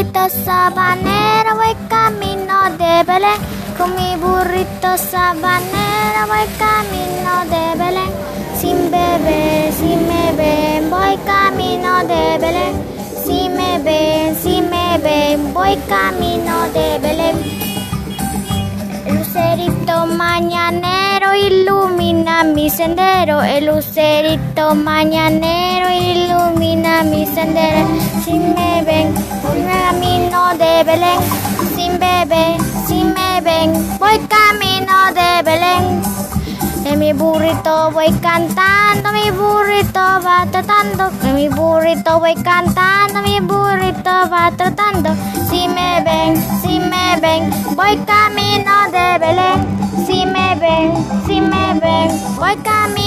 burrito sabanero voy camino de Belén. Con mi burrito sabanero voy camino de Belén. Sin beber, si me ven, voy camino de Belén. Si me ven, si me ven, voy camino de Belén. El lucerito mañanero ilumina mi sendero. El lucerito mañanero ilumina mi sendero. Si me de Belén. Sin bebé, si me ven, voy camino de Belén. En mi burrito voy cantando, mi burrito va tratando. En mi burrito voy cantando, mi burrito va tratando. Si me ven, si me ven, voy camino de Belén. Si me ven, si me ven, voy camino